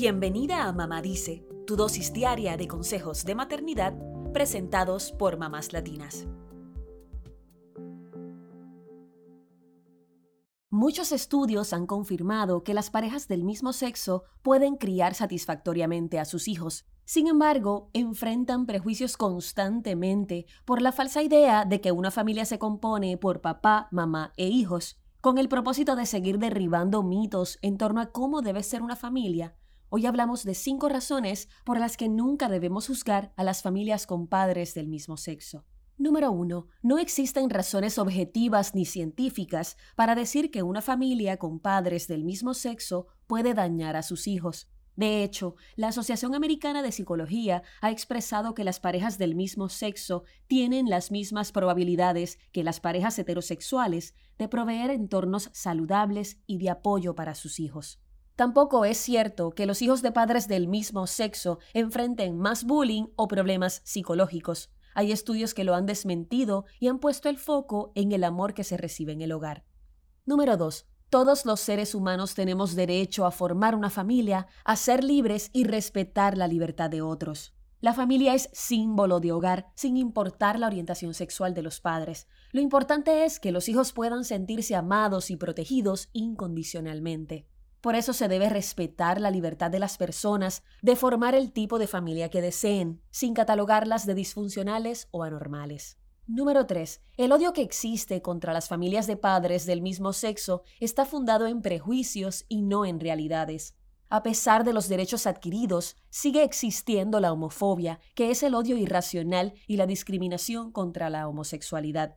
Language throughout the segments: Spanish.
Bienvenida a Mamá Dice, tu dosis diaria de consejos de maternidad presentados por mamás latinas. Muchos estudios han confirmado que las parejas del mismo sexo pueden criar satisfactoriamente a sus hijos. Sin embargo, enfrentan prejuicios constantemente por la falsa idea de que una familia se compone por papá, mamá e hijos. Con el propósito de seguir derribando mitos en torno a cómo debe ser una familia, hoy hablamos de cinco razones por las que nunca debemos juzgar a las familias con padres del mismo sexo. Número 1. No existen razones objetivas ni científicas para decir que una familia con padres del mismo sexo puede dañar a sus hijos. De hecho, la Asociación Americana de Psicología ha expresado que las parejas del mismo sexo tienen las mismas probabilidades que las parejas heterosexuales de proveer entornos saludables y de apoyo para sus hijos. Tampoco es cierto que los hijos de padres del mismo sexo enfrenten más bullying o problemas psicológicos. Hay estudios que lo han desmentido y han puesto el foco en el amor que se recibe en el hogar. Número 2. Todos los seres humanos tenemos derecho a formar una familia, a ser libres y respetar la libertad de otros. La familia es símbolo de hogar, sin importar la orientación sexual de los padres. Lo importante es que los hijos puedan sentirse amados y protegidos incondicionalmente. Por eso se debe respetar la libertad de las personas de formar el tipo de familia que deseen, sin catalogarlas de disfuncionales o anormales. Número 3. El odio que existe contra las familias de padres del mismo sexo está fundado en prejuicios y no en realidades. A pesar de los derechos adquiridos, sigue existiendo la homofobia, que es el odio irracional y la discriminación contra la homosexualidad.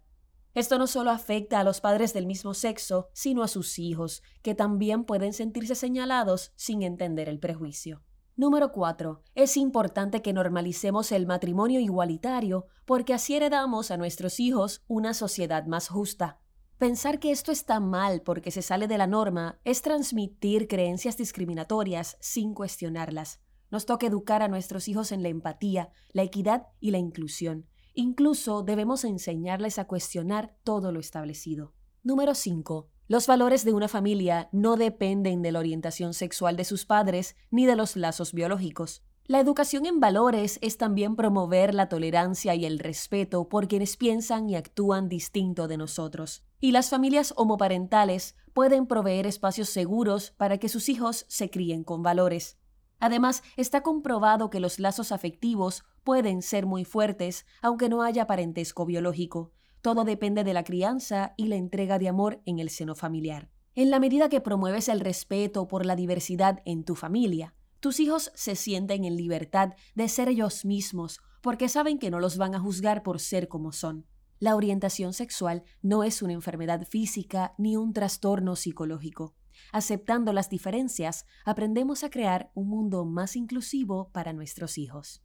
Esto no solo afecta a los padres del mismo sexo, sino a sus hijos, que también pueden sentirse señalados sin entender el prejuicio. Número 4. Es importante que normalicemos el matrimonio igualitario porque así heredamos a nuestros hijos una sociedad más justa. Pensar que esto está mal porque se sale de la norma es transmitir creencias discriminatorias sin cuestionarlas. Nos toca educar a nuestros hijos en la empatía, la equidad y la inclusión. Incluso debemos enseñarles a cuestionar todo lo establecido. Número 5. Los valores de una familia no dependen de la orientación sexual de sus padres ni de los lazos biológicos. La educación en valores es también promover la tolerancia y el respeto por quienes piensan y actúan distinto de nosotros. Y las familias homoparentales pueden proveer espacios seguros para que sus hijos se críen con valores. Además, está comprobado que los lazos afectivos pueden ser muy fuertes aunque no haya parentesco biológico, todo depende de la crianza y la entrega de amor en el seno familiar. En la medida que promueves el respeto por la diversidad en tu familia, tus hijos se sienten en libertad de ser ellos mismos porque saben que no los van a juzgar por ser como son. La orientación sexual no es una enfermedad física ni un trastorno psicológico. Aceptando las diferencias, aprendemos a crear un mundo más inclusivo para nuestros hijos.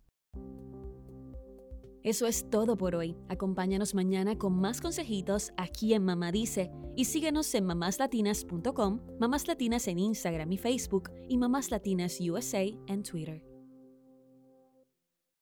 Eso es todo por hoy. Acompáñanos mañana con más consejitos aquí en Mamá Dice y síguenos en mamáslatinas.com, Mamás Latinas en Instagram y Facebook y Mamás Latinas USA en Twitter.